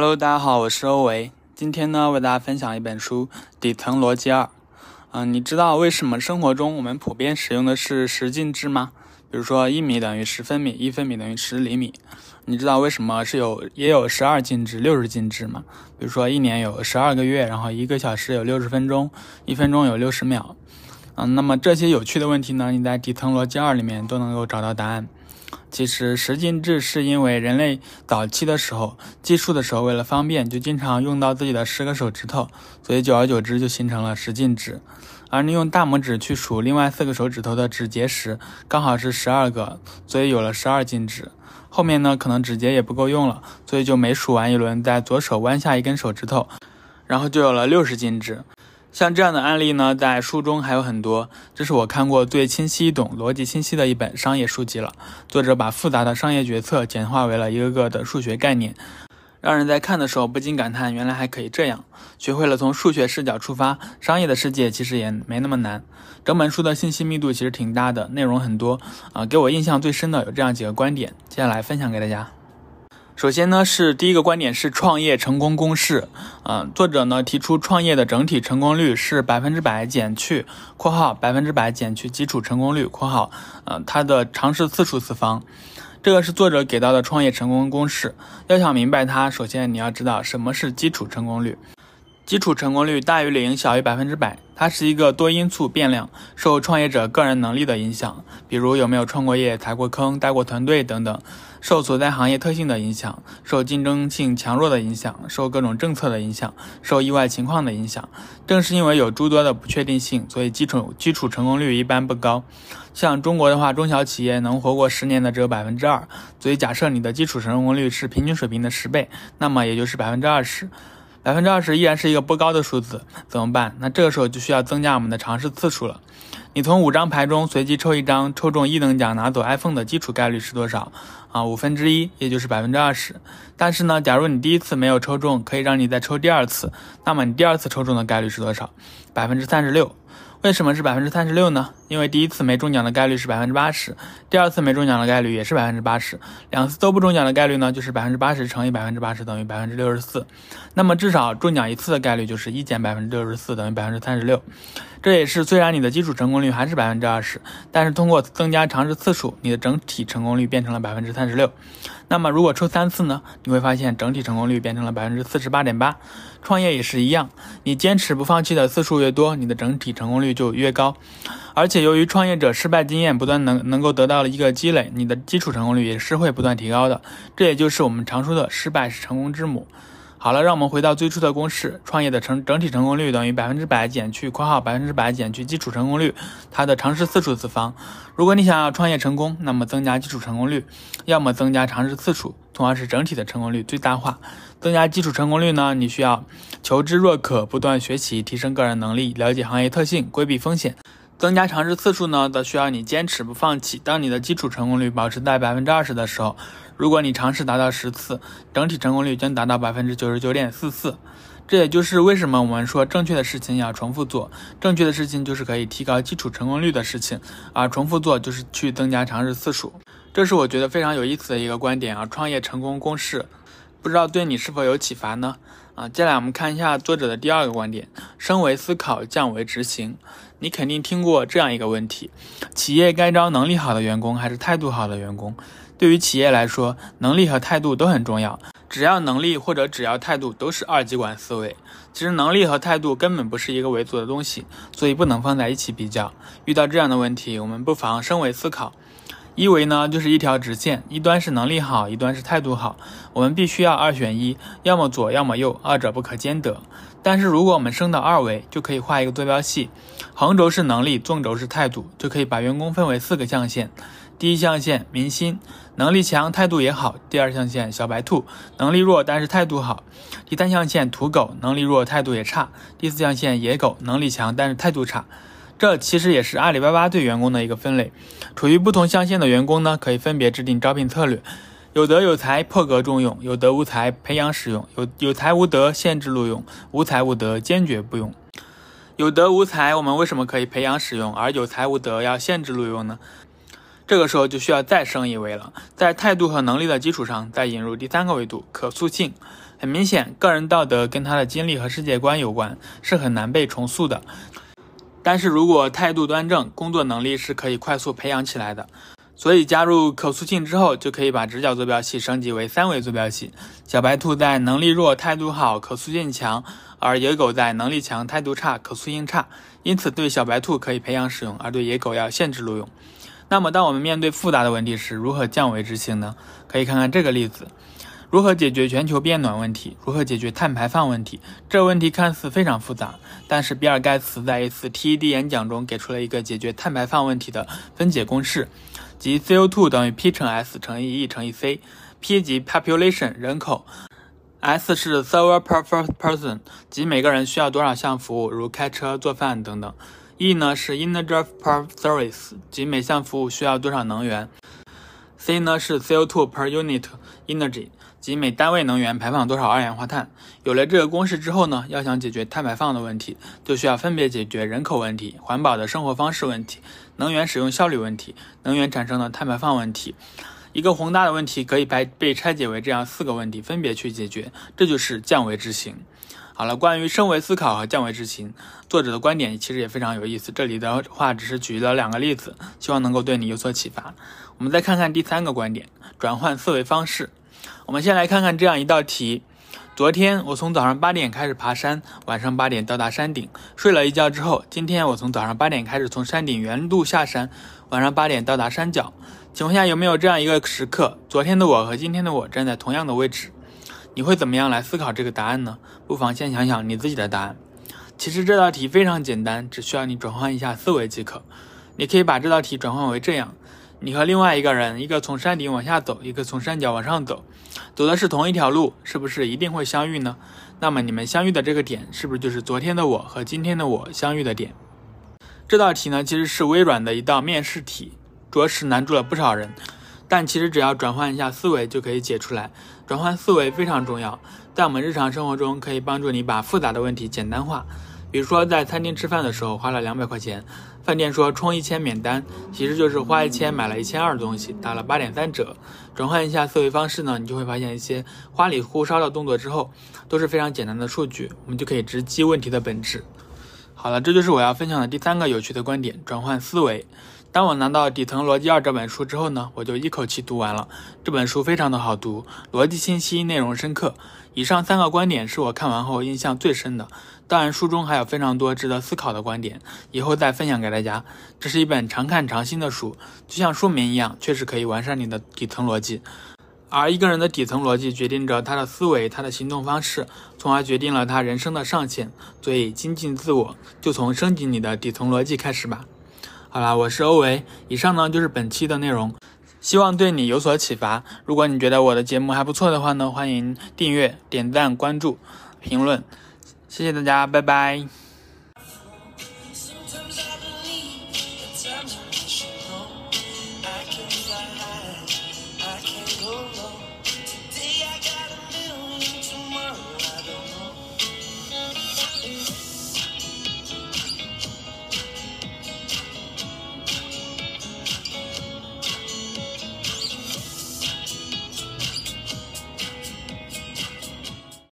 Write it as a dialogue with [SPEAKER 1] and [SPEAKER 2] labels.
[SPEAKER 1] Hello，大家好，我是欧维。今天呢，为大家分享一本书《底层逻辑二》。嗯，你知道为什么生活中我们普遍使用的是十进制吗？比如说，一米等于十分米，一分米等于十厘米。你知道为什么是有也有十二进制、六十进制吗？比如说，一年有十二个月，然后一个小时有六十分钟，一分钟有六十秒。嗯，那么这些有趣的问题呢，你在《底层逻辑二》里面都能够找到答案。其实十进制是因为人类早期的时候计数的时候，为了方便，就经常用到自己的十个手指头，所以久而久之就形成了十进制。而你用大拇指去数另外四个手指头的指节时，刚好是十二个，所以有了十二进制。后面呢，可能指节也不够用了，所以就每数完一轮，在左手弯下一根手指头，然后就有了六十进制。像这样的案例呢，在书中还有很多。这是我看过最清晰懂、逻辑清晰的一本商业书籍了。作者把复杂的商业决策简化为了一个个的数学概念，让人在看的时候不禁感叹：原来还可以这样。学会了从数学视角出发，商业的世界其实也没那么难。整本书的信息密度其实挺大的，内容很多啊。给我印象最深的有这样几个观点，接下来分享给大家。首先呢，是第一个观点是创业成功公式。嗯，作者呢提出创业的整体成功率是百分之百减去（括号百分之百减去基础成功率）（括号）嗯，它的尝试次数次方。这个是作者给到的创业成功公式。要想明白它，首先你要知道什么是基础成功率。基础成功率大于零，小于百分之百。它是一个多因素变量，受创业者个人能力的影响，比如有没有创过业、踩过坑、带过团队等等；受所在行业特性的影响，受竞争性强弱的影响，受各种政策的影响，受意外情况的影响。正是因为有诸多的不确定性，所以基础基础成功率一般不高。像中国的话，中小企业能活过十年的只有百分之二。所以假设你的基础成功率是平均水平的十倍，那么也就是百分之二十。百分之二十依然是一个不高的数字，怎么办？那这个时候就需要增加我们的尝试次数了。你从五张牌中随机抽一张，抽中一等奖拿走 iPhone 的基础概率是多少？啊，五分之一，也就是百分之二十。但是呢，假如你第一次没有抽中，可以让你再抽第二次，那么你第二次抽中的概率是多少？百分之三十六。为什么是百分之三十六呢？因为第一次没中奖的概率是百分之八十，第二次没中奖的概率也是百分之八十，两次都不中奖的概率呢，就是百分之八十乘以百分之八十等于百分之六十四。那么至少中奖一次的概率就是一减百分之六十四等于百分之三十六。这也是虽然你的基础成功率还是百分之二十，但是通过增加尝试次数，你的整体成功率变成了百分之三十六。那么如果抽三次呢？你会发现整体成功率变成了百分之四十八点八。创业也是一样，你坚持不放弃的次数越多，你的整体成功率就越高。而且由于创业者失败经验不断能能够得到了一个积累，你的基础成功率也是会不断提高的。这也就是我们常说的失败是成功之母。好了，让我们回到最初的公式：创业的成整体成功率等于百分之百减去（括号百分之百减去基础成功率）它的尝试次数次方。如果你想要创业成功，那么增加基础成功率，要么增加尝试次数，从而使整体的成功率最大化。增加基础成功率呢？你需要求知若渴，不断学习，提升个人能力，了解行业特性，规避风险。增加尝试次数呢，则需要你坚持不放弃。当你的基础成功率保持在百分之二十的时候，如果你尝试达到十次，整体成功率将达到百分之九十九点四四。这也就是为什么我们说正确的事情要重复做，正确的事情就是可以提高基础成功率的事情，而重复做就是去增加尝试次数。这是我觉得非常有意思的一个观点啊！创业成功公式，不知道对你是否有启发呢？啊，接下来我们看一下作者的第二个观点：升为思考，降为执行。你肯定听过这样一个问题：企业该招能力好的员工还是态度好的员工？对于企业来说，能力和态度都很重要。只要能力或者只要态度都是二极管思维。其实能力和态度根本不是一个维度的东西，所以不能放在一起比较。遇到这样的问题，我们不妨升维思考。一维呢，就是一条直线，一端是能力好，一端是态度好。我们必须要二选一，要么左，要么右，二者不可兼得。但是如果我们升到二维，就可以画一个坐标系，横轴是能力，纵轴是态度，就可以把员工分为四个象限。第一象限明星，能力强，态度也好。第二象限小白兔，能力弱，但是态度好。第三象限土狗，能力弱，态度也差。第四象限野狗，能力强，但是态度差。这其实也是阿里巴巴对员工的一个分类，处于不同象限的员工呢，可以分别制定招聘策略：有德有才破格重用，有德无才培养使用，有有才无德限制录用，无才无德坚决不用。有德无才，我们为什么可以培养使用，而有才无德要限制录用呢？这个时候就需要再升一维了，在态度和能力的基础上，再引入第三个维度——可塑性。很明显，个人道德跟他的经历和世界观有关，是很难被重塑的。但是如果态度端正，工作能力是可以快速培养起来的。所以加入可塑性之后，就可以把直角坐标系升级为三维坐标系。小白兔在能力弱、态度好、可塑性强，而野狗在能力强、态度差、可塑性差。因此，对小白兔可以培养使用，而对野狗要限制录用。那么，当我们面对复杂的问题时，如何降维执行呢？可以看看这个例子。如何解决全球变暖问题？如何解决碳排放问题？这问题看似非常复杂，但是比尔盖茨在一次 TED 演讲中给出了一个解决碳排放问题的分解公式，即 CO2 等于 P 乘 S 乘以 E 乘以 C，P 即 population 人口，S 是 server per first person，即每个人需要多少项服务，如开车、做饭等等，E 呢是 energy per service，即每项服务需要多少能源，C 呢是 CO2 per unit energy。即每单位能源排放多少二氧化碳？有了这个公式之后呢，要想解决碳排放的问题，就需要分别解决人口问题、环保的生活方式问题、能源使用效率问题、能源产生的碳排放问题。一个宏大的问题可以被被拆解为这样四个问题，分别去解决，这就是降维执行。好了，关于升维思考和降维执行，作者的观点其实也非常有意思。这里的话只是举了两个例子，希望能够对你有所启发。我们再看看第三个观点：转换思维方式。我们先来看看这样一道题：昨天我从早上八点开始爬山，晚上八点到达山顶，睡了一觉之后，今天我从早上八点开始从山顶原路下山，晚上八点到达山脚。请问下有没有这样一个时刻，昨天的我和今天的我站在同样的位置？你会怎么样来思考这个答案呢？不妨先想想你自己的答案。其实这道题非常简单，只需要你转换一下思维即可。你可以把这道题转换为这样。你和另外一个人，一个从山顶往下走，一个从山脚往上走，走的是同一条路，是不是一定会相遇呢？那么你们相遇的这个点，是不是就是昨天的我和今天的我相遇的点？这道题呢，其实是微软的一道面试题，着实难住了不少人。但其实只要转换一下思维就可以解出来。转换思维非常重要，在我们日常生活中可以帮助你把复杂的问题简单化。比如说在餐厅吃饭的时候花了两百块钱。饭店说充一千免单，其实就是花一千买了一千二的东西，打了八点三折。转换一下思维方式呢，你就会发现一些花里胡哨的动作之后，都是非常简单的数据，我们就可以直击问题的本质。好了，这就是我要分享的第三个有趣的观点：转换思维。当我拿到《底层逻辑二》这本书之后呢，我就一口气读完了。这本书非常的好读，逻辑清晰，内容深刻。以上三个观点是我看完后印象最深的。当然，书中还有非常多值得思考的观点，以后再分享给大家。这是一本常看常新的书，就像书名一样，确实可以完善你的底层逻辑。而一个人的底层逻辑决定着他的思维、他的行动方式，从而决定了他人生的上限。所以，精进自我就从升级你的底层逻辑开始吧。好啦，我是欧维。以上呢就是本期的内容，希望对你有所启发。如果你觉得我的节目还不错的话呢，欢迎订阅、点赞、关注、评论。谢谢大家，拜拜。